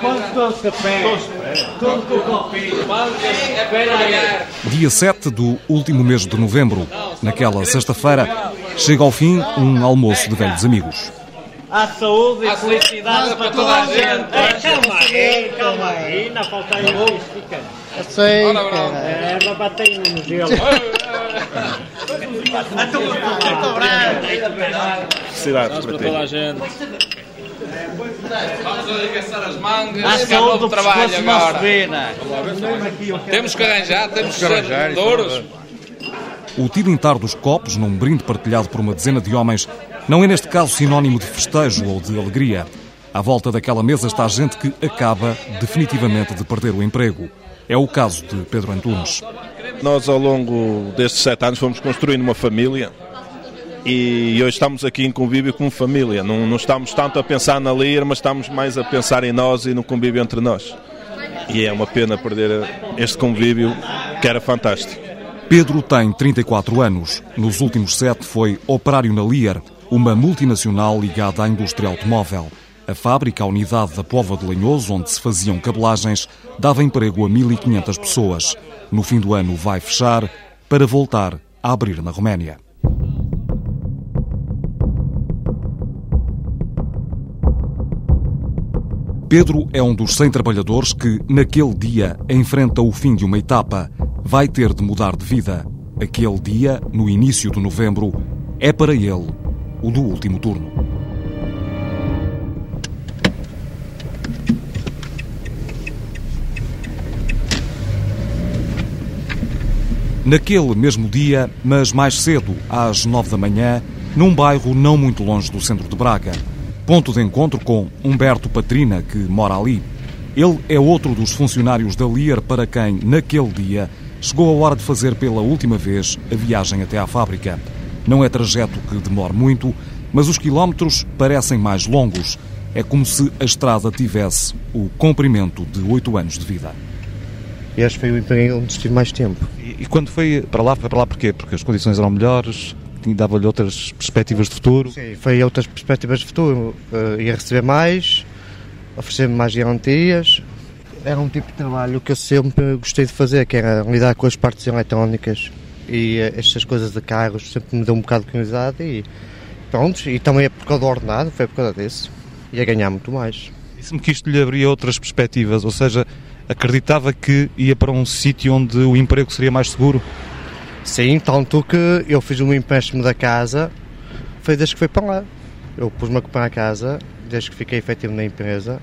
Quantos café? Tudo com copinho. Dia 7 do último mês de novembro. Naquela sexta-feira, chega ao fim um almoço de velhos amigos. A saúde e felicidade para toda a gente. Calma aí, calma aí. Não falta aí o fica. Sei, cara. É, babatei no gelo. Felicidades para ti. a gente. Vamos arregaçar as mangas. A saúde ao do trabalho agora. Temos que arranjar, temos que ser douros. O tilintar dos copos, num brinde partilhado por uma dezena de homens, não é neste caso sinónimo de festejo ou de alegria. À volta daquela mesa está gente que acaba definitivamente de perder o emprego. É o caso de Pedro Antunes. Nós, ao longo destes sete anos, fomos construindo uma família e hoje estamos aqui em convívio como família. Não, não estamos tanto a pensar na Lir, mas estamos mais a pensar em nós e no convívio entre nós. E é uma pena perder este convívio que era fantástico. Pedro tem 34 anos. Nos últimos sete foi operário na Lear, uma multinacional ligada à indústria automóvel. A fábrica, a unidade da Pova de Lanhoso, onde se faziam cabelagens, dava emprego a 1.500 pessoas. No fim do ano vai fechar para voltar a abrir na Roménia. Pedro é um dos 100 trabalhadores que, naquele dia, enfrenta o fim de uma etapa. Vai ter de mudar de vida. Aquele dia, no início de novembro, é para ele o do último turno. Naquele mesmo dia, mas mais cedo, às nove da manhã, num bairro não muito longe do centro de Braga. Ponto de encontro com Humberto Patrina, que mora ali. Ele é outro dos funcionários da Lear para quem, naquele dia, chegou a hora de fazer pela última vez a viagem até à fábrica. Não é trajeto que demore muito, mas os quilómetros parecem mais longos. É como se a estrada tivesse o comprimento de oito anos de vida. Este foi o emprego onde estive mais tempo. E, e quando foi para lá, foi para lá porquê? Porque as condições eram melhores, dava-lhe outras perspectivas de futuro. Sim, foi outras perspectivas de futuro. Eh, ia receber mais, oferecer-me mais garantias. Era um tipo de trabalho que eu sempre gostei de fazer, que era lidar com as partes eletrónicas e eh, estas coisas de carros, sempre me deu um bocado de curiosidade e pronto, e também é por causa do ordenado, foi por causa disso. Ia ganhar muito mais. Disse-me que isto lhe abria outras perspectivas, ou seja, acreditava que ia para um sítio onde o emprego seria mais seguro. Sim, tanto que eu fiz um empréstimo da casa, foi desde que foi para lá. Eu pus-me a comprar a casa, desde que fiquei efetivo na empresa,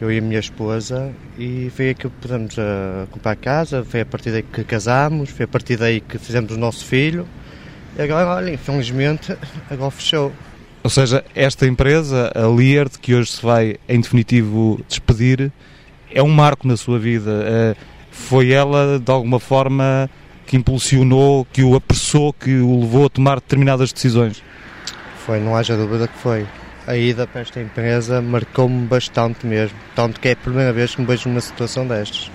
eu e a minha esposa, e foi aí que pudemos a comprar a casa, foi a partir daí que casámos, foi a partir daí que fizemos o nosso filho. E agora, olha, infelizmente, agora fechou. Ou seja, esta empresa, a de que hoje se vai, em definitivo, despedir, é um marco na sua vida. Eh, Foi ela, de alguma forma, que impulsionou, que o apressou, que o levou a tomar determinadas decisões. Foi, não haja dúvida que foi. A ida para esta empresa marcou-me bastante mesmo. Tanto que é a primeira vez que me vejo numa situação destas.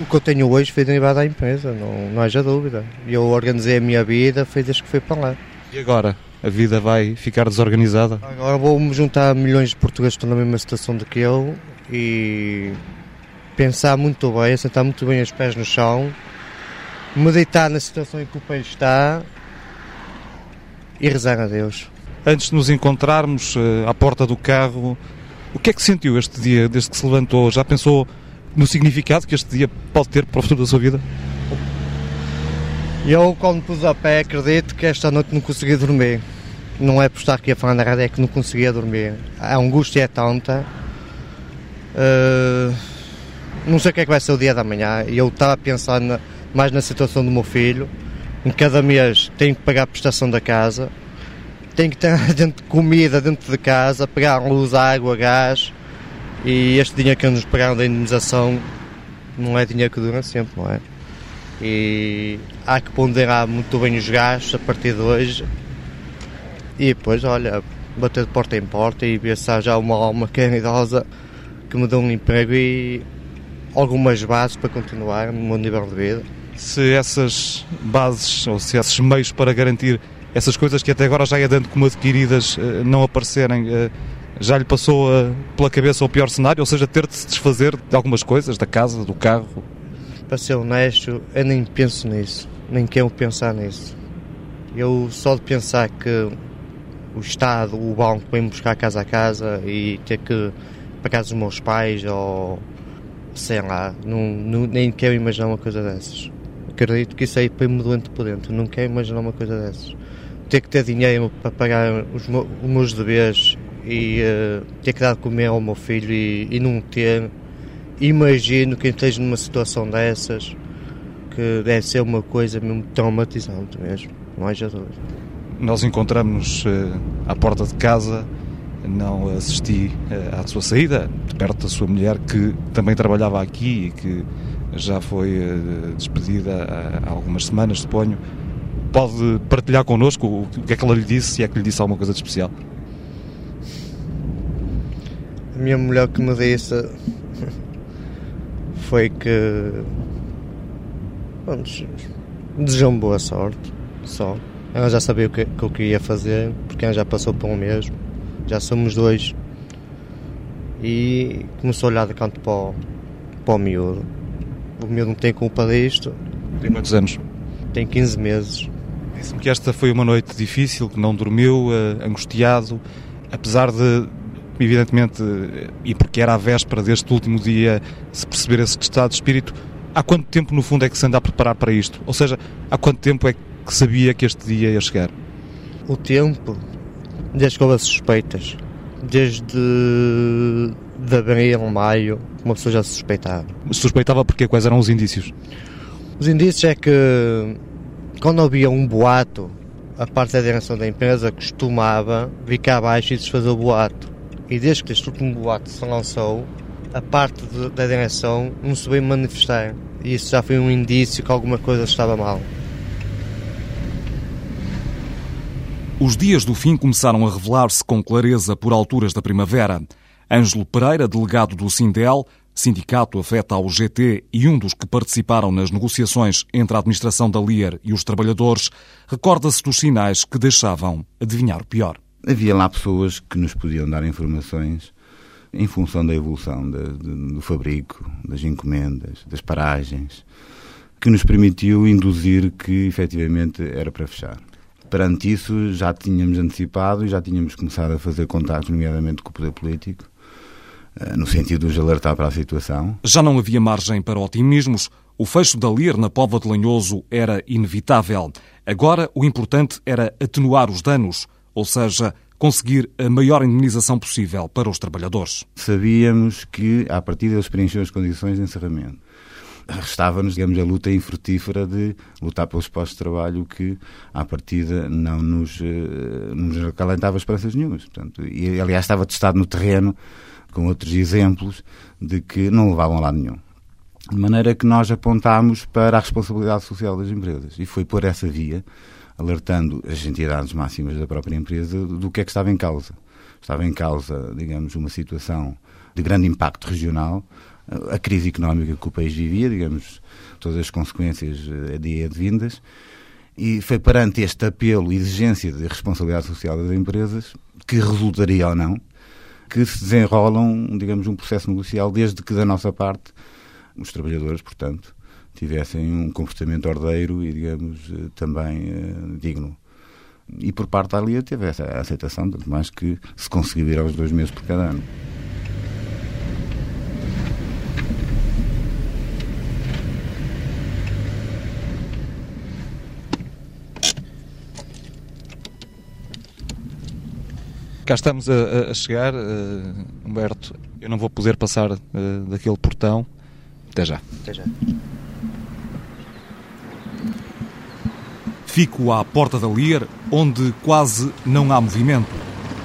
O que eu tenho hoje foi derivado da empresa, não, não haja dúvida. Eu organizei a minha vida, foi desde que fui para lá. E agora? A vida vai ficar desorganizada? Agora vou-me juntar a milhões de portugueses que estão na mesma situação do que eu e pensar muito bem, assentar muito bem os pés no chão, meditar na situação em que o país está e rezar a Deus. Antes de nos encontrarmos eh, à porta do carro, o que é que sentiu este dia, desde que se levantou? Já pensou no significado que este dia pode ter para o futuro da sua vida? Eu, quando pus a pé, acredito que esta noite não consegui dormir. Não é por estar aqui a falar na rádio, é que não conseguia dormir. A angústia é tanta. Uh, não sei o que é que vai ser o dia da manhã. E eu estava a pensar mais na situação do meu filho. Em cada mês tenho que pagar a prestação da casa. Tenho que ter dentro de comida dentro de casa, pagar luz, água, gás. E este dinheiro que nos pagaram da indemnização não é dinheiro que dura sempre, não é? e há que ponderar muito bem os gastos a partir de hoje e depois, olha, bater de porta em porta e há já uma alma que é idosa que me dê um emprego e algumas bases para continuar no meu nível de vida. Se essas bases ou se esses meios para garantir essas coisas que até agora já é dando como adquiridas uh, não aparecerem, uh, já lhe passou pela cabeça o pior cenário, ou seja, ter de se desfazer de algumas coisas, da casa, do carro? Para ser honesto, eu nem penso nisso, nem quero pensar nisso. Eu só de pensar que o Estado, o banco, vem buscar casa a casa e ter que para casa dos meus pais ou sei lá, não, não, nem quero imaginar uma coisa dessas. Acredito que isso aí põe-me doente por dentro, não quero imaginar uma coisa dessas. Ter que ter dinheiro para pagar os, meus, os deveres e uh, ter que dar de comer ao meu filho e, e não ter. Imagino quem esteja numa situação dessas que deve ser uma coisa mesmo traumatizante mesmo, não haja dúvida. Nós encontramos uh, à porta de casa, não assisti uh, à sua saída, de perto da sua mulher, que também trabalhava aqui e que já foi uh, despedida há algumas semanas, suponho. Pode partilhar connosco o que é que ela lhe disse, se é que lhe disse alguma coisa de especial? A minha mulher que me disse foi que desejou-me boa sorte, só. Ela já sabia o que, que eu queria fazer, porque ela já passou por um mesmo. Já somos dois. E começou a olhar de canto para o, para o miúdo. O miúdo não tem culpa disto. Tem quantos anos? Tem 15 meses. Disse-me que esta foi uma noite difícil, que não dormiu, uh, angustiado, apesar de, evidentemente, e porque era a véspera deste último dia, se perceber esse estado de espírito, há quanto tempo, no fundo, é que se anda a preparar para isto? Ou seja, há quanto tempo é que sabia que este dia ia chegar? O tempo, desde que houve suspeitas, desde de abril, maio, uma pessoa já suspeitava. Suspeitava porque quais eram os indícios? Os indícios é que quando havia um boato, a parte da direção da empresa costumava vir cá abaixo e desfazer o boato. E desde que este último boato se lançou, a parte de, da direção não se veio manifestar. E isso já foi um indício que alguma coisa estava mal. Os dias do fim começaram a revelar-se com clareza por alturas da primavera. Ângelo Pereira, delegado do Sindel, sindicato afeta ao GT e um dos que participaram nas negociações entre a administração da Lier e os trabalhadores, recorda-se dos sinais que deixavam adivinhar o pior. Havia lá pessoas que nos podiam dar informações em função da evolução de, de, do fabrico, das encomendas, das paragens, que nos permitiu induzir que efetivamente era para fechar. Perante isso, já tínhamos antecipado e já tínhamos começado a fazer contatos, nomeadamente com o poder político, eh, no sentido de os alertar para a situação. Já não havia margem para otimismos. O fecho da Lir na Pova de Lanhoso era inevitável. Agora, o importante era atenuar os danos, ou seja, conseguir a maior indemnização possível para os trabalhadores. Sabíamos que, a partir deles preencher as condições de encerramento, restava-nos, digamos, a luta infrutífera de lutar pelos postos de trabalho que, à partida, não nos, uh, nos acalentava esperanças nenhumas. Portanto, e, aliás, estava testado no terreno com outros exemplos de que não levavam a lado nenhum. De maneira que nós apontámos para a responsabilidade social das empresas. E foi por essa via alertando as entidades máximas da própria empresa do que é que estava em causa. Estava em causa, digamos, uma situação de grande impacto regional, a crise económica que o país vivia, digamos, todas as consequências eh, de advindas, e foi perante este apelo e exigência de responsabilidade social das empresas, que resultaria ou não, que se desenrolam, digamos, um processo negocial, desde que da nossa parte, os trabalhadores, portanto, tivessem um comportamento ordeiro e, digamos, eh, também uh, digno. E por parte da Lia teve essa aceitação, tanto mais que se conseguiu ir aos dois meses por cada ano. Cá estamos a, a chegar, uh, Humberto. Eu não vou poder passar uh, daquele portão. Até já. Até já. Fico à porta da Lier, onde quase não há movimento.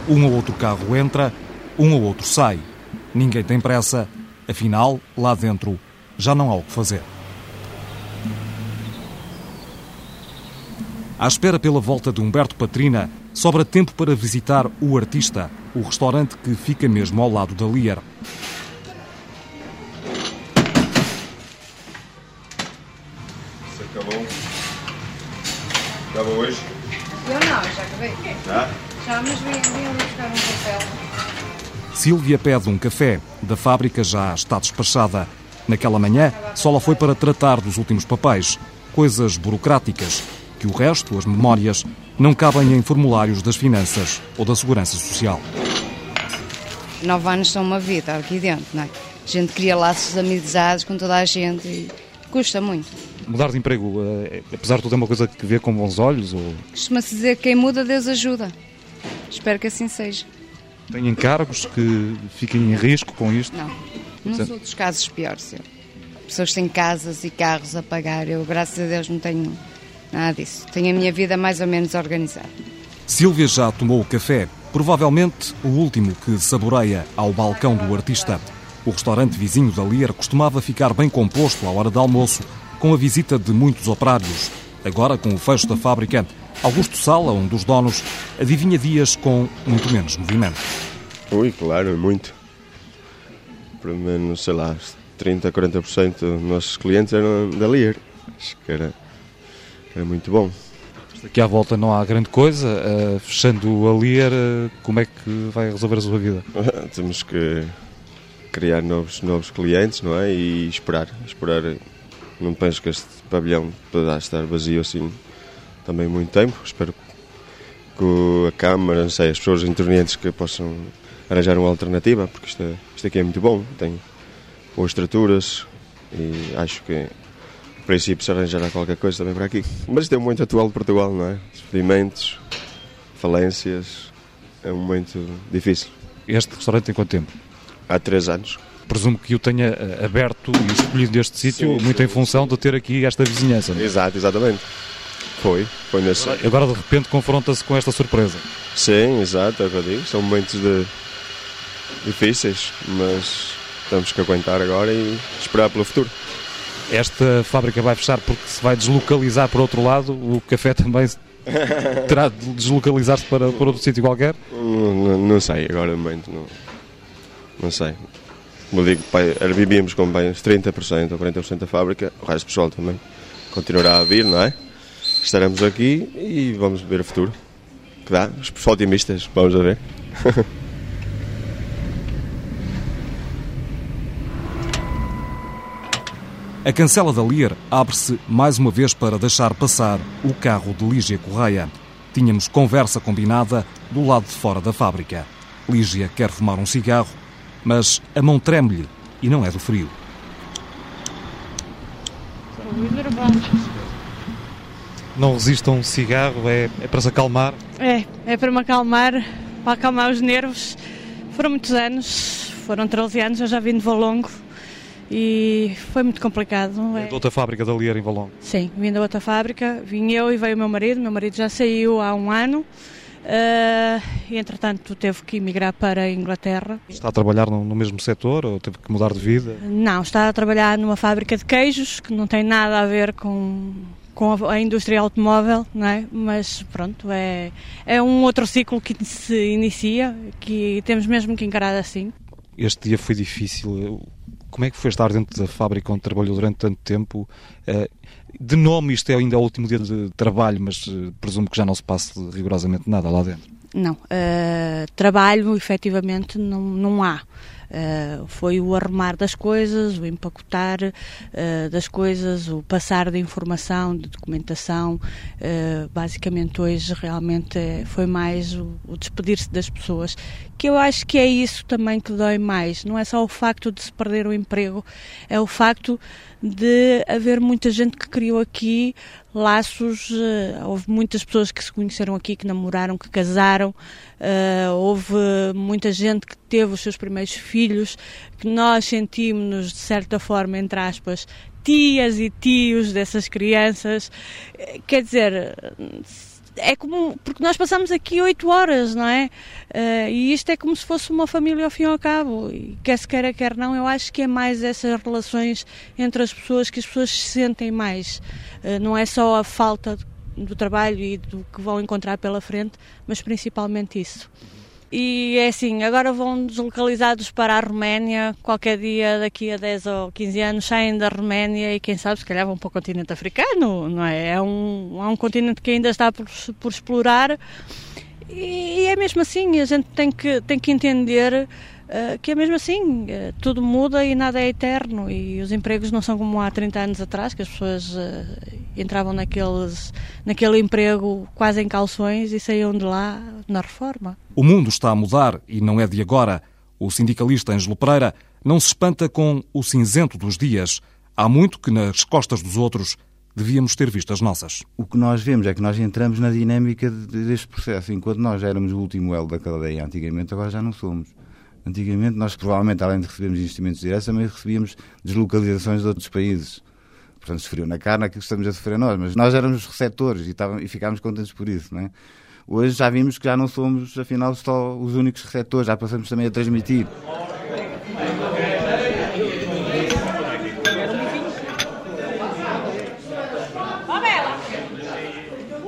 Um ou outro carro entra, um ou outro sai. Ninguém tem pressa, afinal, lá dentro já não há o que fazer. À espera pela volta de Humberto Patrina, sobra tempo para visitar o Artista, o restaurante que fica mesmo ao lado da Lier. Acabou hoje? Eu não, Já? Já, mas vem ali buscar um papel. Sílvia pede um café. Da fábrica já está despachada. Naquela manhã, só lá foi para tratar dos últimos papéis, coisas burocráticas, que o resto, as memórias, não cabem em formulários das finanças ou da segurança social. Nove anos são uma vida aqui dentro, não é? A gente cria laços de amizades com toda a gente e custa muito. Mudar de emprego, eh, apesar de tudo, é uma coisa que vê com bons olhos? Ou... Costuma-se dizer que quem muda, Deus ajuda. Espero que assim seja. Tem encargos que fiquem em risco com isto? Não, sou dos casos piores. Eu. Pessoas têm casas e carros a pagar. Eu, graças a Deus, não tenho nada disso. Tenho a minha vida mais ou menos organizada. Silvia já tomou o café, provavelmente o último que saboreia ao balcão do artista. O restaurante vizinho da Lier costumava ficar bem composto à hora de almoço, com a visita de muitos operários. Agora, com o fecho da fábrica, Augusto Sala, um dos donos, adivinha dias com muito menos movimento. Ui, claro, muito. Pelo menos, sei lá, 30, 40% dos nossos clientes eram da Lear. Acho que era, era muito bom. Aqui à volta não há grande coisa. Uh, fechando Lear, uh, como é que vai resolver a sua vida? Temos que criar novos, novos clientes, não é? E esperar. Esperar. Não penso que este pavilhão poderá estar vazio assim também muito tempo. Espero que a Câmara, não sei, as pessoas intervenientes que possam arranjar uma alternativa, porque isto, é, isto aqui é muito bom, tem boas estruturas e acho que princípio se arranjará qualquer coisa também para aqui. Mas isto é um momento atual de Portugal, não é? Despedimentos, falências, é um momento difícil. Este restaurante tem quanto tempo? Há três anos. Presumo que o tenha eh, aberto e escolhido este sítio muito sim. em função de ter aqui esta vizinhança. Não? É? Exato, exatamente. Foi, foi nesse. Agora de repente confronta-se com esta surpresa. Sim, exato, é o que eu digo. São momentos de... difíceis, mas temos que aguentar agora e esperar pelo futuro. Esta fábrica vai fechar porque se vai deslocalizar para outro lado, o café também terá de deslocalizar-se para, para outro sítio qualquer? Não, não, não, sei, agora momento não, não sei. Como digo, pai, vivíamos com bem 30% ou 40% da fábrica, o resto do pessoal também continuará a vir, não é? estaremos aqui e vamos ver o futuro. Que dá, os otimistas, vamos a ver. A cancela da Lier abre-se mais uma vez para deixar passar o carro de Lígia Correia. Tínhamos conversa combinada do lado de fora da fábrica. Lígia quer fumar um cigarro, mas a mão treme-lhe e não é do frio. não resistam um cigarro, é, é para se acalmar? É, é para me acalmar, para acalmar os nervos. Foram muitos anos, foram 13 anos, eu já vim de Valongo e foi muito complicado. É. Da outra fábrica da Lier em Valongo? Sim, vim da outra fábrica, vim eu e veio o meu marido, meu marido já saiu há um ano. Uh, e entretanto teve que emigrar para a Inglaterra. Está a trabalhar no, no, mesmo setor ou teve que mudar de vida? Não, está a trabalhar numa fábrica de queijos que não tem nada a ver com, com a, indústria automóvel, não é? mas pronto, é, é um outro ciclo que se inicia, que temos mesmo que encarar assim. Este dia foi difícil. Como é que foi estar dentro da fábrica onde trabalhou durante tanto tempo? Eh, de nome, isto é ainda o último dia de trabalho, mas eh, presumo que já não se passe rigorosamente nada lá dentro. Não, uh, trabalho efetivamente não, não há. Uh, foi o arrumar das coisas, o empacotar uh, das coisas, o passar de informação, de documentação. Uh, basicamente, hoje realmente foi mais o, o despedir-se das pessoas, que eu acho que é isso também que dói mais. Não é só o facto de se perder o emprego, é o facto de haver muita gente que criou aqui laços. Uh, houve muitas pessoas que se conheceram aqui, que namoraram, que casaram. Uh, houve muita gente que teve os seus primeiros filhos, que nós sentimos-nos, de certa forma, entre aspas, tias e tios dessas crianças. Eh, quer dizer é como porque nós passamos aqui oito horas, não é? Uh, e isto é como se fosse uma família ao fim e ao cabo. E quer se queira, quer não, eu acho que é mais essas relações entre as pessoas que as pessoas se sentem mais. Uh, não é só a falta do trabalho e do que vão encontrar pela frente, mas principalmente isso. E é assim, agora vão deslocalizados para a Roménia, qualquer dia daqui a 10 ou 15 anos saem da Roménia e quem sabe se calhar vão para o continente africano, não é? É um, é um continente que ainda está por, por explorar E é mesmo assim, a gente tem que, tem que entender uh, que é mesmo assim, uh, tudo muda e nada é eterno e os empregos não são como há 30 anos atrás, que as pessoas uh, entravam naqueles, naquele emprego quase em calções e saíam de lá na reforma. O mundo está a mudar e não é de agora. O sindicalista Ângelo Pereira não se espanta com o cinzento dos dias. Há muito que nas costas dos outros devíamos ter visto as nossas. O que nós vemos é que nós entramos na dinâmica deste processo. Enquanto nós éramos o último elo da cadeia antigamente, agora já não somos. Antigamente nós provavelmente, além de recebermos investimentos diretos, também recebíamos deslocalizações de outros países. Portanto, sofreu na carne aquilo que estamos a sofrer nós. Mas nós éramos receptores e, estávamos, e ficámos contentes por isso, não é? Hoje já vimos que já não somos, afinal, só os únicos receptores, já passamos também a transmitir.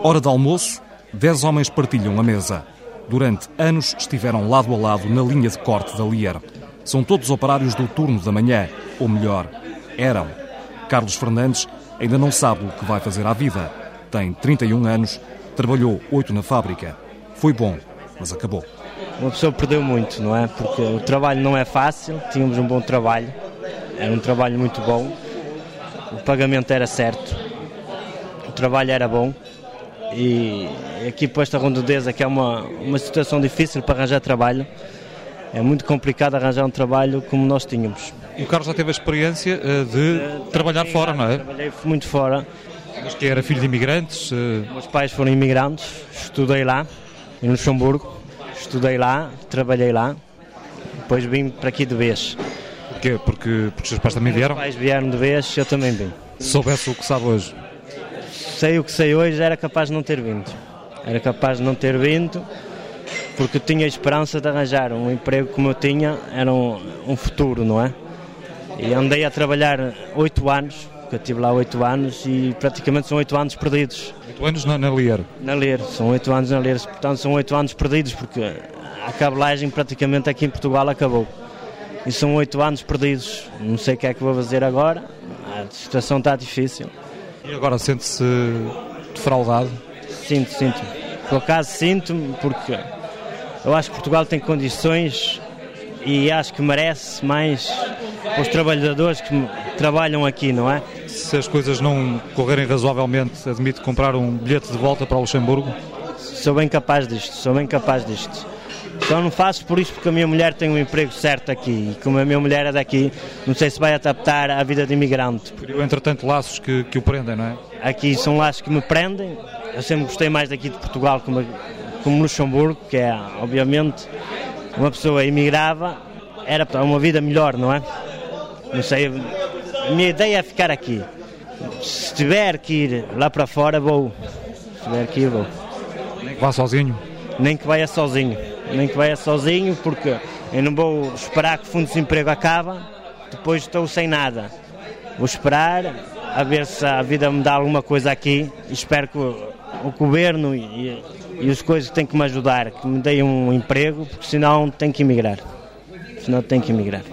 Hora de almoço, dez homens partilham a mesa. Durante anos estiveram lado a lado na linha de corte da Lier. São todos operários do turno da manhã, ou melhor, eram. Carlos Fernandes ainda não sabe o que vai fazer à vida. Tem 31 anos, trabalhou oito na fábrica. Foi bom, mas acabou. Uma pessoa perdeu muito, não é? Porque o trabalho não é fácil, tínhamos um bom trabalho, era um trabalho muito bom, o pagamento era certo, o trabalho era bom, e aqui para esta rondudeza, que é uma, uma situação difícil para arranjar trabalho, é muito complicado arranjar um trabalho como nós tínhamos. O Carlos já teve a experiência uh, de uh, trabalhar fora, não é? Trabalhei muito fora. Mas que era filho de imigrantes? Uh... Meus pais foram imigrantes, estudei lá, em Luxemburgo, estudei lá, trabalhei lá, depois vim para aqui de vez. Porquê? Porque, porque os seus pais também vieram? Os pais vieram de vez, eu também vim. Se soubesse o que sabe hoje? sei o que sei hoje, era capaz de não ter vindo. Era capaz de não ter vindo, porque tinha a esperança de arranjar um emprego como eu tinha, era um, um futuro, não é? E andei a trabalhar oito anos, porque eu estive lá oito anos e praticamente são oito anos perdidos. Oito anos na, na Lier? Na Lier, são oito anos na Lier, portanto são oito anos perdidos, porque a cabelagem praticamente aqui em Portugal acabou. E são oito anos perdidos, não sei o que é que vou fazer agora, a situação está difícil. E agora sente-se defraudado? Sinto, sinto. Por acaso sinto-me porque eu acho que Portugal tem condições e acho que merece mais os trabalhadores que trabalham aqui, não é? Se as coisas não correrem razoavelmente, admite comprar um bilhete de volta para Luxemburgo? Sou bem capaz disto, sou bem capaz disto. Só não faço por isso porque a minha mulher tem um emprego certo aqui e como a minha mulher é daqui, não sei se vai adaptar à vida de imigrante. Criou, entretanto, laços que, que o prendem, não é? Aqui são laços que me prendem. Eu sempre gostei mais daqui de Portugal como, como Luxemburgo, que é, obviamente, uma pessoa imigrava, era para uma vida melhor, não é? Não sei, a minha ideia é ficar aqui. Se tiver que ir lá para fora, vou. Se tiver que ir, vou. Nem que vá sozinho? Nem que vá sozinho nem que venha sozinho, porque eu não vou esperar que o Fundo de Desemprego acabe, depois estou sem nada. Vou esperar a ver se a vida me dá alguma coisa aqui espero que o, o governo e, e as coisas têm que me ajudar, que me deem um emprego, porque senão tenho que emigrar. Senão tenho que emigrar.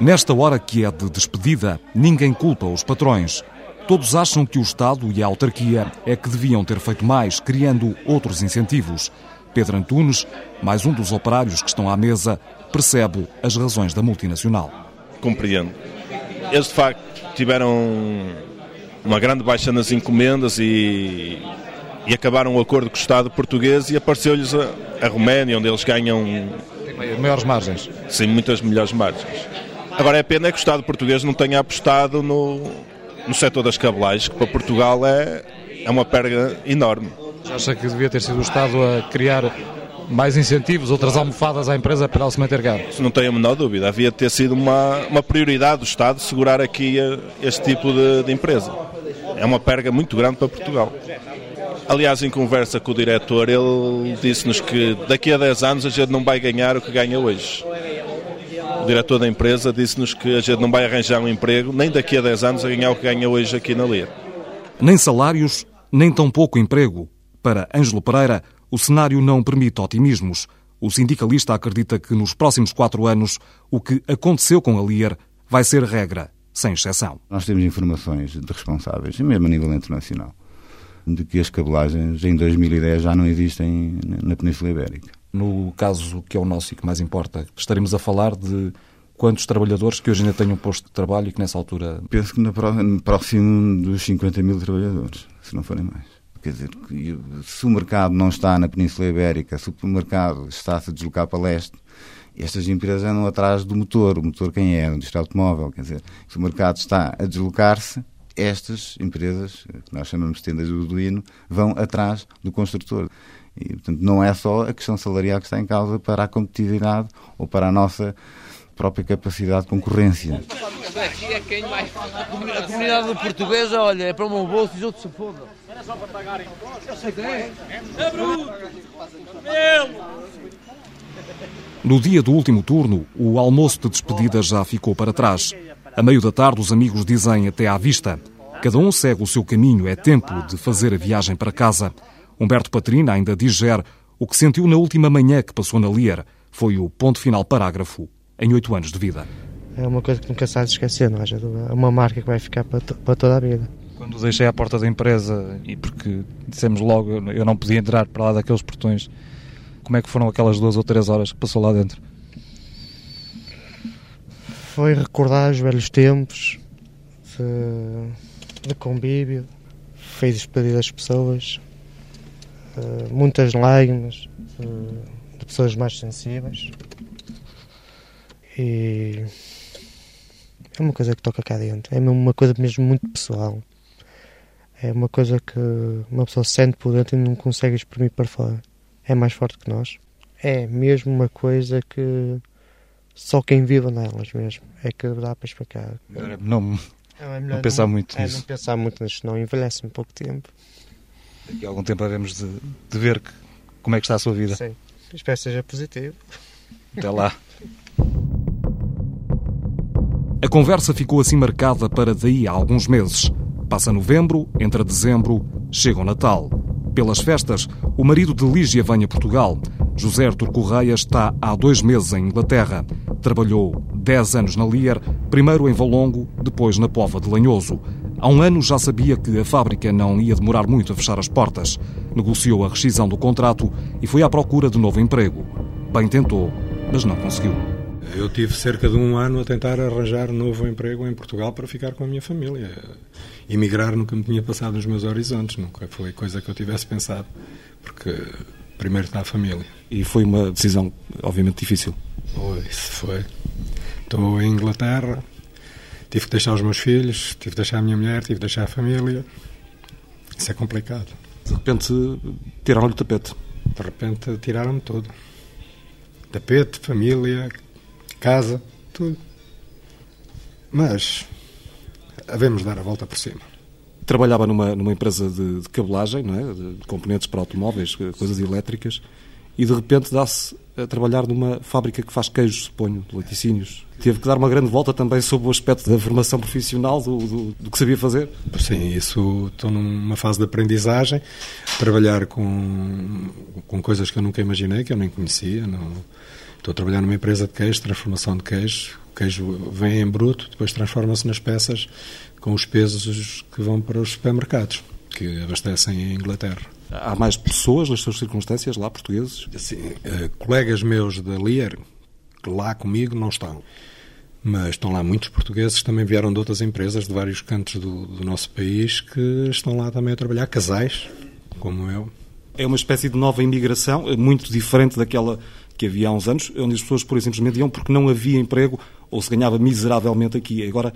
Nesta hora que é de despedida, ninguém culpa os patrões. Todos acham que o Estado e a autarquia é que deviam ter feito mais, criando outros incentivos. Pedro Antunes, mais um dos operários que estão à mesa, percebe as razões da multinacional. Compreendo. Eles, de facto, tiveram uma grande baixa nas encomendas e, e acabaram o acordo com o Estado português e apareceu-lhes a, a Roménia, onde eles ganham... Maiores margens. Sim, muitas melhores margens. Agora, é pena que o Estado português não tenha apostado no, no setor das cabelagens, que para Portugal é, é uma perda enorme. Acha que devia ter sido o Estado a criar mais incentivos, outras almofadas à empresa para ela se manter cá? Não tenho a menor dúvida. Havia de ter sido uma, uma prioridade do Estado segurar aqui este tipo de, de empresa. É uma perga muito grande para Portugal. Aliás, em conversa com o diretor, ele disse-nos que daqui a 10 anos a gente não vai ganhar o que ganha hoje. O diretor da empresa disse-nos que a gente não vai arranjar um emprego nem daqui a 10 anos a ganhar o que ganha hoje aqui na Lia. Nem salários, nem tão pouco emprego. Para Ângelo Pereira, o cenário não permite otimismos. O sindicalista acredita que nos próximos quatro anos o que aconteceu com a Lier vai ser regra, sem exceção. Nós temos informações de responsáveis, mesmo a nível internacional, de que as cabelagens em 2010 já não existem na Península Ibérica. No caso que é o nosso e que mais importa, estaremos a falar de quantos trabalhadores que hoje ainda têm um posto de trabalho e que nessa altura. Penso que na próximo dos 50 mil trabalhadores, se não forem mais. Quer dizer, se o mercado não está na Península Ibérica, se o mercado está a se deslocar para leste, estas empresas andam atrás do motor. O motor quem é? O indústria automóvel. Quer dizer, se o mercado está a deslocar-se, estas empresas, que nós chamamos de tendas do Duino, vão atrás do construtor. E, portanto, não é só a questão salarial que está em causa para a competitividade ou para a nossa própria capacidade de concorrência. A comunidade portuguesa, olha, é para o meu bolso e os outros se fodam. Era só para pagarem Eu sei que é. É bruto! No dia do último turno, o almoço de despedida já ficou para trás. A meio da tarde, os amigos dizem até à vista. Cada um segue o seu caminho, é tempo de fazer a viagem para casa. Humberto Patrina ainda digere o que sentiu na última manhã que passou na Lier. Foi o ponto final parágrafo em oito anos de vida. É uma coisa que nunca se há de esquecer, não é? É uma marca que vai ficar para, para toda a vida. Quando deixei a porta da empresa, e porque dissemos logo eu não podia entrar para lá daqueles portões, como é que foram aquelas duas ou três horas que passou lá dentro? Foi recordar os velhos tempos de, de convívio, foi despedir das pessoas, eh, muitas lágrimas eh, de pessoas mais sensíveis. E é uma coisa que toca cá dentro, é uma coisa mesmo muito pessoal. É uma coisa que uma pessoa sente por dentro e não consegue exprimir para fora. É mais forte que nós. É mesmo uma coisa que só quem vive nelas mesmo é que dá para explicar. Não, é não pensar muito é, nisso. Não pensar muito nisso, não envelhece um pouco tempo. Daqui a algum tempo havemos de, de ver que, como é que está a sua vida. Sim, espero que seja positivo. Até lá. A conversa ficou assim marcada para daí a alguns meses. Passa novembro, entra dezembro, chega o Natal. Pelas festas, o marido de Lígia vem a Portugal. José Artur Correia está há dois meses em Inglaterra. Trabalhou dez anos na Lier, primeiro em Valongo, depois na Pova de Lanhoso. Há um ano já sabia que a fábrica não ia demorar muito a fechar as portas. Negociou a rescisão do contrato e foi à procura de novo emprego. Bem tentou, mas não conseguiu. Eu tive cerca de um ano a tentar arranjar um novo emprego em Portugal para ficar com a minha família. Emigrar nunca me tinha passado nos meus horizontes, nunca foi coisa que eu tivesse pensado, porque primeiro está a família. E foi uma decisão, obviamente, difícil. Foi, foi. Estou em Inglaterra, tive que deixar os meus filhos, tive que deixar a minha mulher, tive que deixar a família. Isso é complicado. De repente tiraram-lhe o tapete. De repente tiraram-me tudo. Tapete, família, casa, tudo. Mas havemos dar a volta por cima. Trabalhava numa, numa empresa de, de cabelagem, não é? de componentes para automóveis, coisas elétricas, e de repente dá-se a trabalhar numa fábrica que faz queijos, suponho, de laticínios. Teve que dar uma grande volta também sobre o aspecto da formação profissional, do, do, do que sabia fazer? Sim, isso estou numa fase de aprendizagem, trabalhar com, com coisas que eu nunca imaginei, que eu nem conhecia. Não, estou a trabalhar numa empresa de queijo, transformação de queijo. O queijo vem em bruto, depois transforma-se nas peças com os pesos que vão para os supermercados, que abastecem em Inglaterra. Há mais pessoas nas suas circunstâncias lá, portugueses? Sim, uh, colegas meus da Lier, que lá comigo não estão. Mas estão lá muitos portugueses que também vieram de outras empresas de vários cantos do, do nosso país que estão lá também a trabalhar, casais, como eu. É uma espécie de nova imigração, muito diferente daquela que havia há uns anos, onde as pessoas, por exemplo, iam porque não havia emprego ou se ganhava miseravelmente aqui. Agora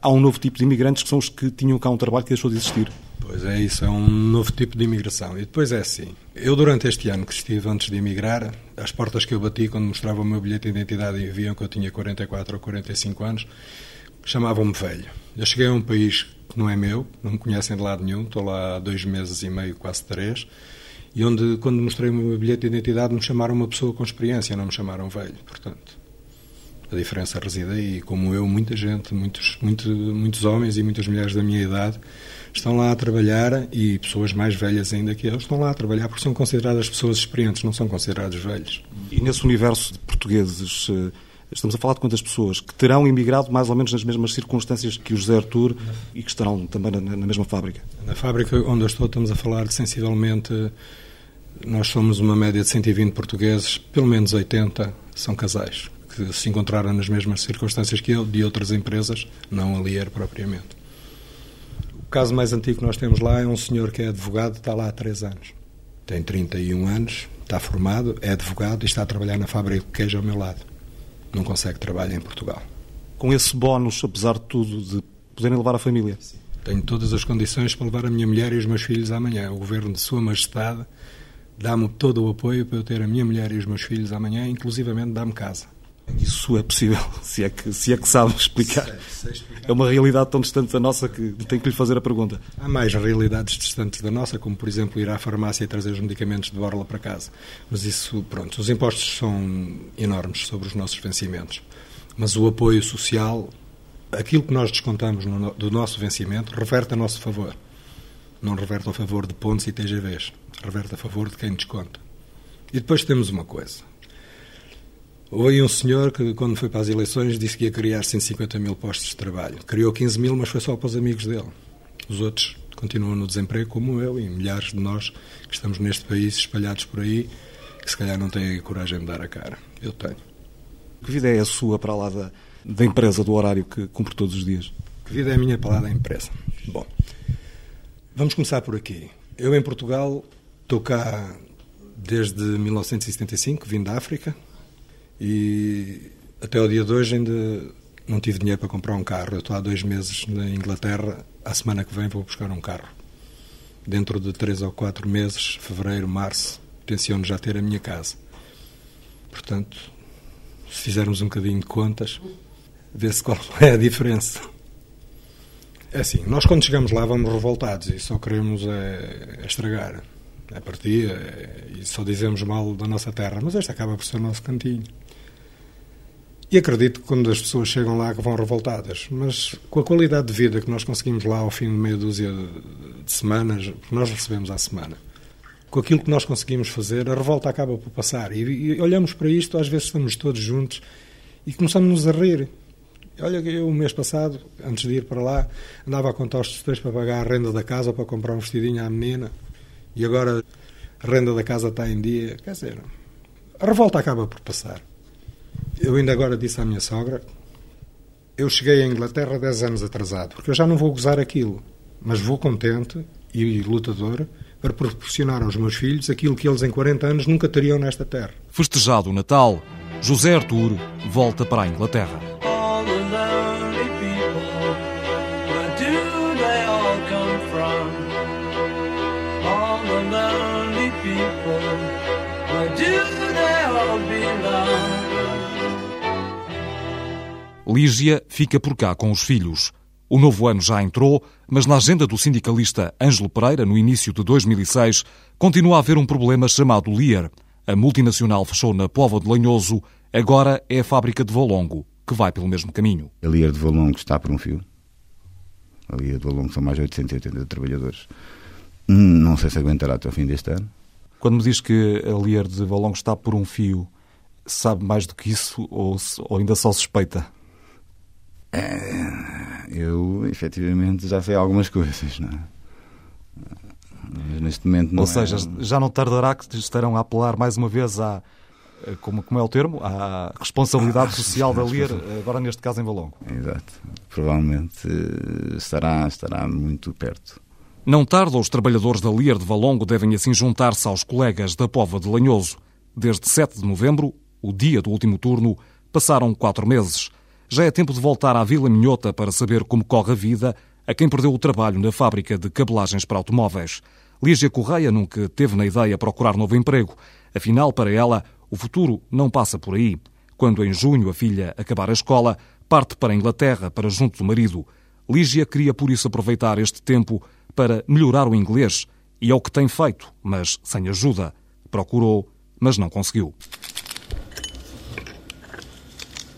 há um novo tipo de imigrantes que são os que tinham cá um trabalho que deixou de existir. Pois é, isso é um novo tipo de imigração. E depois é assim: eu, durante este ano que estive antes de emigrar, as portas que eu bati quando mostrava o meu bilhete de identidade e viam que eu tinha 44 ou 45 anos, chamavam-me velho. Eu cheguei a um país que não é meu, não me conhecem de lado nenhum, estou lá há dois meses e meio, quase três, e onde, quando mostrei o meu bilhete de identidade, me chamaram uma pessoa com experiência, não me chamaram velho. Portanto, a diferença reside aí. Como eu, muita gente, muitos, muitos, muitos homens e muitas mulheres da minha idade estão lá a trabalhar e pessoas mais velhas ainda que eu estão lá a trabalhar porque são consideradas pessoas experientes, não são considerados velhos. E nesse universo de portugueses, eh, Estamos a falar de quantas pessoas que terão emigrado mais ou menos nas mesmas circunstâncias que o José Artur e que estarão também na, na mesma fábrica? Na fábrica onde eu estou estamos a falar de sensivelmente, nós somos uma média de 120 portugueses, pelo menos 80 são casais, que se encontraram nas mesmas circunstâncias que eu, de outras empresas, não a Lier propriamente. O caso mais antigo que nós temos lá é um senhor que é advogado, está lá há 3 anos. Tem 31 anos, está formado, é advogado e está a trabalhar na fábrica de queijo ao meu lado. Não consegue trabalho em Portugal. Com esse bónus, apesar de tudo, de poderem levar a família? Sim. Tenho todas as condições para levar a minha mulher e os meus filhos amanhã. O governo de Sua Majestade dá-me todo o apoio para eu ter a minha mulher e os meus filhos amanhã, inclusivamente dá-me casa. Isso é possível, se é que, se é que sabe explicar. Sei, sei explicar. É uma realidade tão distante da nossa que tenho que lhe fazer a pergunta. Há mais realidades distantes da nossa, como por exemplo ir à farmácia e trazer os medicamentos de borla para casa. Mas isso, pronto, os impostos são enormes sobre os nossos vencimentos. Mas o apoio social, aquilo que nós descontamos no, do nosso vencimento, reverte a nosso favor. Não reverte a favor de pontos e TGVs, reverte a favor de quem desconta. E depois temos uma coisa Houve um senhor que, quando foi para as eleições, disse que ia criar 150 mil postos de trabalho. Criou 15 mil, mas foi só para os amigos dele. Os outros continuam no desemprego, como eu e milhares de nós que estamos neste país espalhados por aí, que se calhar não têm a coragem de dar a cara. Eu tenho. Que vida é a sua para lá da, da empresa, do horário que cumpre todos os dias? Que vida é a minha para lá da empresa? Bom, vamos começar por aqui. Eu, em Portugal, estou cá desde 1975, vim da África, e até o dia de hoje ainda não tive dinheiro para comprar um carro. Eu estou há dois meses na Inglaterra, a semana que vem vou buscar um carro. Dentro de três ou quatro meses, fevereiro, março, tenciono já ter a minha casa. Portanto, se fizermos um bocadinho de contas, vê-se qual é a diferença. É assim, nós quando chegamos lá vamos revoltados e só queremos é, é estragar. É partir é, e só dizemos mal da nossa terra, mas este acaba por ser o nosso cantinho. E acredito que quando as pessoas chegam lá que vão revoltadas, mas com a qualidade de vida que nós conseguimos lá ao fim de meia dúzia de semanas, que nós recebemos à semana, com aquilo que nós conseguimos fazer, a revolta acaba por passar. E, e olhamos para isto, às vezes estamos todos juntos e começamos-nos a rir. Olha, eu, o mês passado, antes de ir para lá, andava a contar os tostões para pagar a renda da casa ou para comprar um vestidinho à menina. E agora a renda da casa está em dia. Quer dizer, a revolta acaba por passar. Eu ainda agora disse à minha sogra: eu cheguei à Inglaterra 10 anos atrasado, porque eu já não vou gozar aquilo, mas vou contente e lutador para proporcionar aos meus filhos aquilo que eles em 40 anos nunca teriam nesta terra. Festejado o Natal, José Artur volta para a Inglaterra. Lígia fica por cá com os filhos. O novo ano já entrou, mas na agenda do sindicalista Ângelo Pereira, no início de 2006, continua a haver um problema chamado Lear. A multinacional fechou na Pova de Lanhoso, agora é a fábrica de Valongo, que vai pelo mesmo caminho. A Lear de Valongo está por um fio. A Lear de Valongo são mais de 880 trabalhadores. Não sei se aguentará até o fim deste ano. Quando me diz que a Lear de Valongo está por um fio, sabe mais do que isso ou, ou ainda só suspeita? É, eu, efetivamente, já sei algumas coisas, não é? Mas neste momento não Ou seja, é... já não tardará que estarão a apelar mais uma vez à, como, como é o termo, à responsabilidade ah, social da LIR, agora neste caso em Valongo. Exato. Provavelmente eh, estará, estará muito perto. Não tarda, os trabalhadores da LIR de Valongo devem assim juntar-se aos colegas da Pova de Lanhoso. Desde 7 de novembro, o dia do último turno, passaram quatro meses. Já é tempo de voltar à Vila Minhota para saber como corre a vida a quem perdeu o trabalho na fábrica de cabelagens para automóveis. Lígia Correia nunca teve na ideia procurar novo emprego. Afinal, para ela, o futuro não passa por aí. Quando em junho a filha acabar a escola, parte para a Inglaterra para junto do marido. Lígia queria por isso aproveitar este tempo para melhorar o inglês e é o que tem feito, mas sem ajuda. Procurou, mas não conseguiu.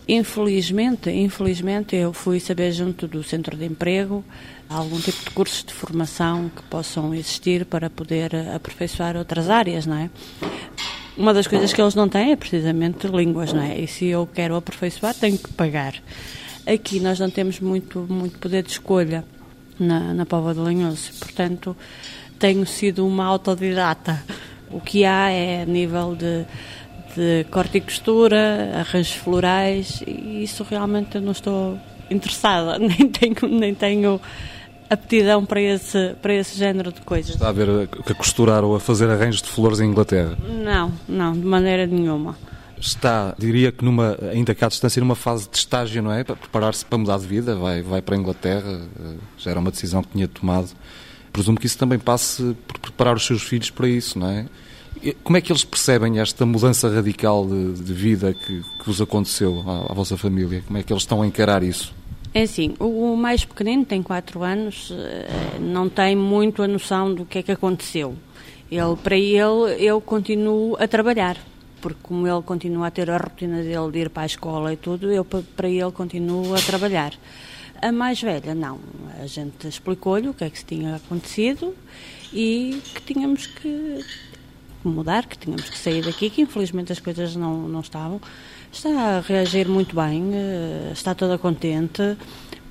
Infelizmente, infelizmente, eu fui saber junto do centro de emprego algum tipo de cursos de formação que possam existir para poder aperfeiçoar outras áreas, não é? uma das coisas que eles não têm é precisamente línguas, não é? E se eu quero aperfeiçoar, tenho que pagar. Aqui nós não temos muito, muito poder de escolha na, na Pova de Lanhoso, portanto, tenho sido uma autodidata. O que há é a nível de, de corte e costura, arranjos florais, e isso realmente eu não estou interessada, nem tenho, nem tenho aptidão para esse, para esse género de coisas. Está a ver a, costurar ou a fazer arranjos de flores em Inglaterra? Não, não, de maneira nenhuma. Está, diria que numa, ainda cá à distância, numa fase de estágio, não é? Para preparar-se para mudar de vida, vai, vai para a Inglaterra, eh, já era uma decisão que tinha tomado. Presumo que isso também passe por preparar os seus filhos para isso, não é? Como é que eles percebem esta mudança radical de, de vida que, que vos aconteceu à, à vossa família? Como é que eles estão a encarar isso? É assim, o mais pequenino tem 4 anos, eh, não tem muito a noção do que é que aconteceu. Ele, para ele, eu continuo a trabalhar, porque como ele continua a ter a rotina dele de ir para a escola e tudo, eu para ele continuo a trabalhar. A mais velha, não. A gente explicou-lhe o que é que se tinha acontecido e que tínhamos que mudar, que tínhamos que sair daqui, que infelizmente as coisas não, não estavam. Está a reagir muito bem, eh, está toda contente,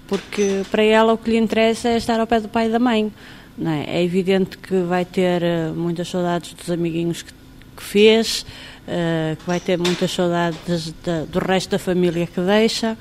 porque para ela o que lhe interessa é estar ao pé do pai e da mãe. É? é? evidente que vai ter eh, muitas saudades dos amiguinhos que, que fez, uh, que vai ter muitas saudades do resto da família que deixa,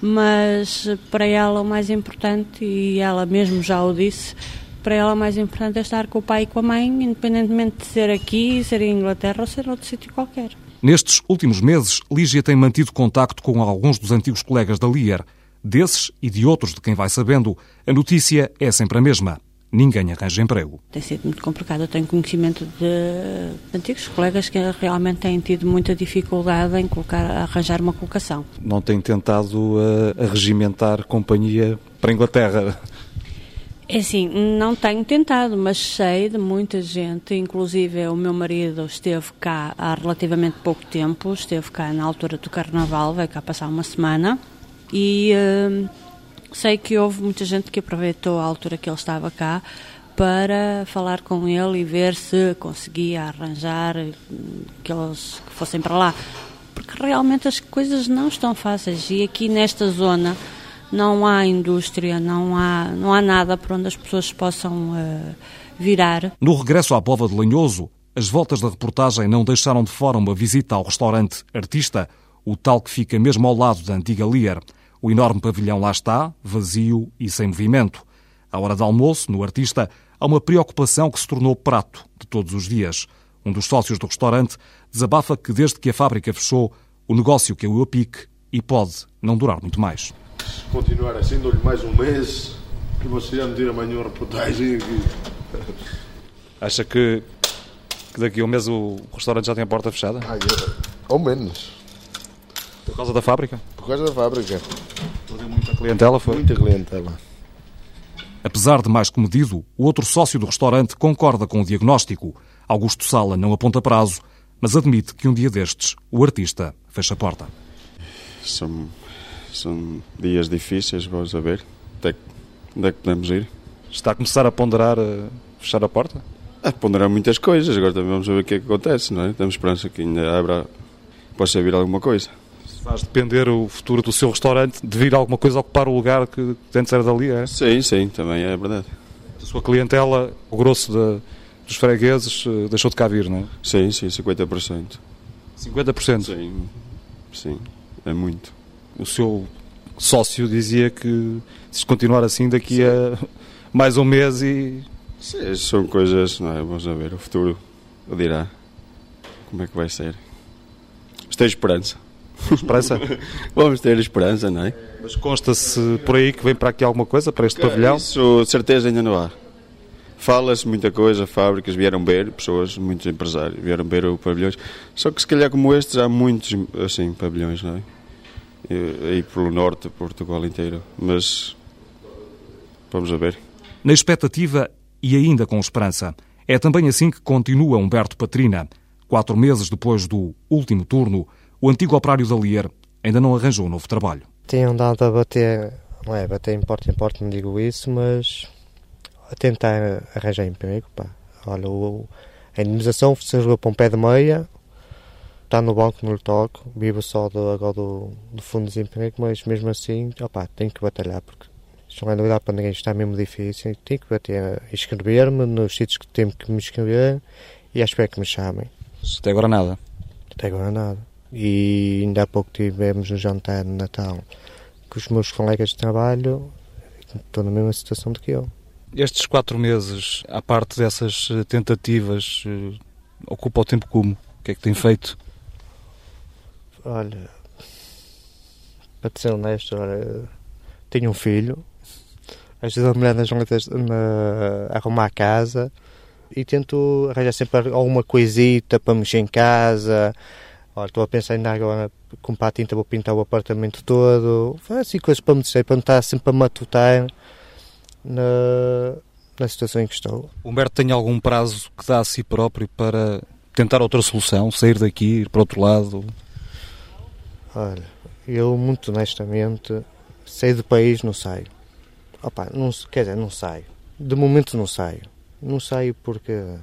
mas para ela o mais importante, e ela mesmo já o disse, para ela o mais importante é estar com o pai e com a mãe, independentemente de ser aqui, ser em Inglaterra ou ser outro sítio qualquer. Nestes últimos meses, Lígia tem mantido contacto com alguns dos antigos colegas da Lier. Desses e de outros de quem vai sabendo, a notícia é sempre a mesma. Ninguém arranja emprego. Tem sido muito complicado. Eu tenho conhecimento de antigos colegas que realmente têm tido muita dificuldade em colocar, arranjar uma colocação. Não têm tentado uh, regimentar companhia para a Inglaterra? É assim, não tenho tentado, mas sei de muita gente, inclusive o meu marido esteve cá há relativamente pouco tempo, esteve cá na altura do Carnaval, veio cá passar uma semana e uh, sei que houve muita gente que aproveitou a altura que ele estava cá para falar com ele e ver se conseguia arranjar que eles fossem para lá, porque realmente as coisas não estão fáceis e aqui nesta zona não há indústria, não há, não há nada para onde as pessoas possam uh, virar. No regresso à Pova de Lanhoso, as voltas da reportagem não deixaram de fora uma visita ao restaurante Artista, o tal que fica mesmo ao lado da antiga Lier. O enorme pavilhão lá está, vazio e sem movimento. À hora de almoço, no Artista, há uma preocupação que se tornou prato de todos os dias. Um dos sócios do restaurante desabafa que desde que a fábrica fechou, o negócio caiu a pique e pode não durar muito mais continuar assim, dou-lhe mais um mês, que você já me tira amanhã uma reportagem aqui. Acha que, que daqui a um mês o restaurante já tem a porta fechada? Ah, Ou menos. Por causa da fábrica? Por causa da fábrica. Perdeu muita clientela, foi? Muita clientela. Apesar de mais comedido, o outro sócio do restaurante concorda com o diagnóstico. Augusto Sala não aponta prazo, mas admite que um dia destes o artista fecha a porta. São são dias difíceis, vamos a ver até onde é que podemos ir. Está a começar a ponderar a fechar a porta? A ponderar muitas coisas, agora também vamos ver o que é que acontece, não é? Temos esperança que ainda abra, possa vir alguma coisa. Faz depender o futuro do seu restaurante de vir alguma coisa a ocupar o lugar que antes era dali, é? Sim, sim, também é verdade. A sua clientela, o grosso de, dos fregueses, eh, deixou de cá vir, não é? Sim, sim, 50%. 50%? Sim, sim, é muito o seu sócio dizia que se continuar assim daqui Sim. a mais um mês e. Sim, são coisas, não é? Vamos ver, o futuro o dirá como é que vai ser. Mas tenho esperança. Esperança? Vamos ter esperança, não é? Mas consta-se por aí que vem para aqui alguma coisa, para este Cara, pavilhão? Isso, certeza ainda não há. Fala-se muita coisa, fábricas vieram ver, pessoas, muitos empresários vieram ver o pavilhões. Só que se calhar como estes há muitos assim pavilhões, não é? Aí pelo norte, Portugal inteiro. Mas vamos a ver. Na expectativa e ainda com esperança. É também assim que continua Humberto Patrina. Quatro meses depois do último turno, o antigo operário da Lier ainda não arranjou um novo trabalho. Tenho andado a bater, não é bater em porta em porta, não digo isso, mas a tentar arranjar emprego. Pá. Olha, o, a indemnização se para um pé de meia, está no banco, não lhe toco, vivo só do, agora do, do fundo de desemprego, mas mesmo assim, opá, tenho que batalhar, porque isto não é novidade para ninguém, está mesmo difícil, tenho que bater, inscrever-me nos sítios que tenho que me inscrever e espero que me chamem. Até agora nada? Até agora nada. E ainda há pouco tivemos um jantar de Natal com os meus colegas de trabalho, estou na mesma situação do que eu. Estes quatro meses, à parte dessas eh, tentativas, eh, ocupa o tempo como? O que é que tem feito? Olha, para te ser honesto, olha, tenho um filho, ajudo a mulher nas leitas a arrumar a casa e tento arranjar sempre alguma coisita para mexer em casa. Olha, estou a pensar ainda agora comprar tinta, vou pintar o apartamento todo. Assim, coisas para me para não estar sempre a matutar na, na situação em que estou. Humberto tem algum prazo que dá a si próprio para tentar outra solução, sair daqui, ir para outro lado? Olha, eu muito honestamente sair do país não saio. Opa, não, quer dizer, não saio. De momento não saio. Não saio porque eh,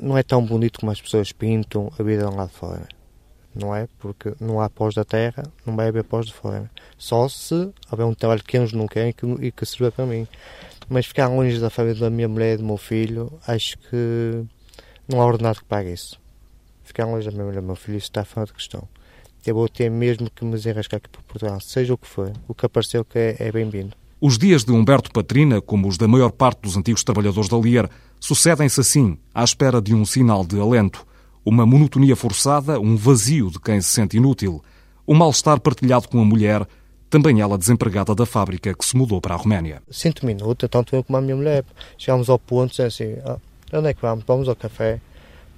não é tão bonito como as pessoas pintam a vida lá de fora. Não é? Porque não há pós da terra, não vai haver pós de fora. Só se houver um trabalho que eles não querem e que, e que sirva para mim. Mas ficar longe da família da minha mulher e do meu filho, acho que não há ordenado que pague isso. Ficar longe da minha mulher meu filho, isso está fora de questão. Eu vou ter mesmo que me desenrascar aqui por Portugal, seja o que for. O que apareceu que é, é bem-vindo. Os dias de Humberto Patrina, como os da maior parte dos antigos trabalhadores da Lier, sucedem-se assim, à espera de um sinal de alento. Uma monotonia forçada, um vazio de quem se sente inútil. Um mal-estar partilhado com a mulher, também ela desempregada da fábrica que se mudou para a Roménia. Sinto-me inútil, tanto eu como a minha mulher. Chegámos ao ponto assim, ah, onde é que vamos? Vamos ao café.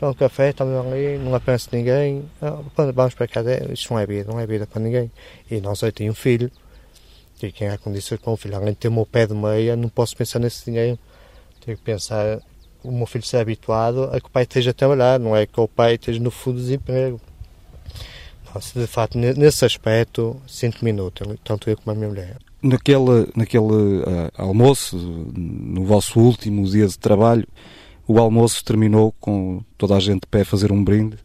Vamos ao café, estamos ali, não apenas ninguém. Ah, vamos para casa, isto não é vida, não é vida para ninguém. E não sei, tenho um filho e quem há condições com o filho, além de ter o meu pé de meia, não posso pensar nesse dinheiro. Tenho que pensar o meu filho ser habituado a que o pai esteja a trabalhar, não é que o pai esteja no fundo de desemprego. Nossa, de facto, nesse aspecto, sinto-me inútil, tanto eu como a minha mulher. Naquele, naquele uh, almoço, no vosso último dia de trabalho, o almoço terminou com toda a gente de pé a fazer um brinde.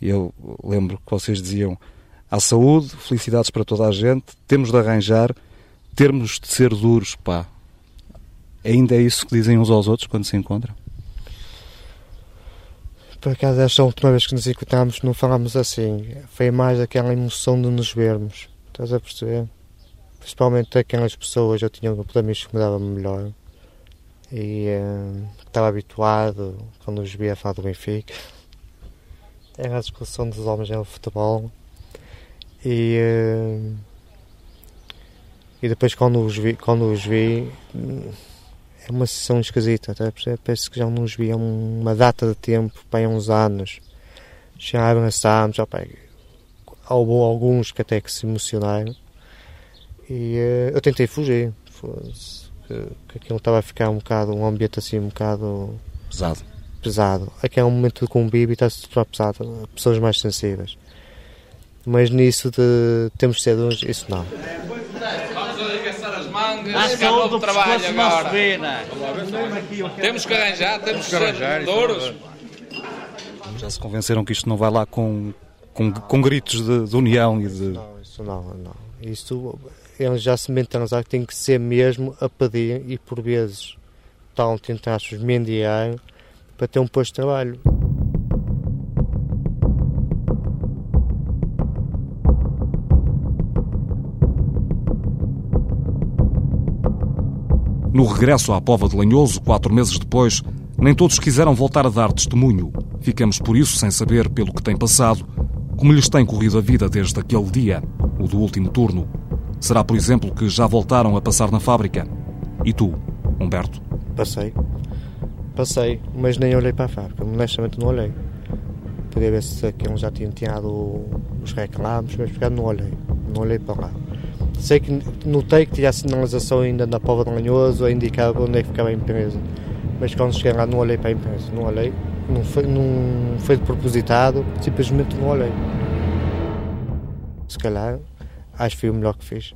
Eu lembro que vocês diziam à saúde, felicidades para toda a gente, temos de arranjar, termos de ser duros, pá. Ainda é isso que dizem uns aos outros quando se encontram? Por acaso, esta última vez que nos encontramos, não falámos assim. Foi mais aquela emoção de nos vermos. Estás a perceber? Principalmente aquelas pessoas, eu tinha um grupo de amigos que me dava melhor. E uh, estava habituado, quando os via falar do Benfica. Era a discussão dos homens no futebol e, uh, e depois quando os vi, quando os vi é uma sessão esquisita, tá? parece que já não os vi há uma data de tempo, há uns anos. Já abraçámos, houve alguns que até que se emocionaram e uh, eu tentei fugir. Que, que aquilo estava a ficar um bocado, um ambiente assim um bocado pesado. pesado. Aqui é um momento de convívio e está-se tornar pesado, pessoas mais sensíveis mas nisso de temos de ser uns, isso não. Vamos arregaçar as mangas, Acho que é novo trabalho agora. Temos que arranjar, temos que arranjar douros. Já se convenceram que isto não vai lá com, com, com gritos de, de, união e de. Não, isso não, não. Isso eles já se mentalizar que tem que ser mesmo a pedir e por vezes estão tentar mendigar para ter um posto de trabalho. No regresso à Pova de Lanhoso, quatro meses depois, nem todos quiseram voltar a dar testemunho. Ficamos por isso sem saber pelo que tem passado, como lhes tem corrido a vida desde aquele dia, o do último turno. Será, por exemplo, que já voltaram a passar na fábrica? E tu, Humberto? Passei. Passei, mas nem olhei para a fábrica. Honestamente não olhei. Podia ver se aqueles já tinham tirado os reclamos, mas não olhei. Não olhei para lá. Sei que notei que tinha a sinalização ainda na Pova de Lanhoso a indicar onde é que ficava a empresa. Mas quando cheguei lá não olhei para a empresa, não olhei. Não foi, não foi de propositado, simplesmente não olhei. Se calhar, acho que foi o melhor que fiz.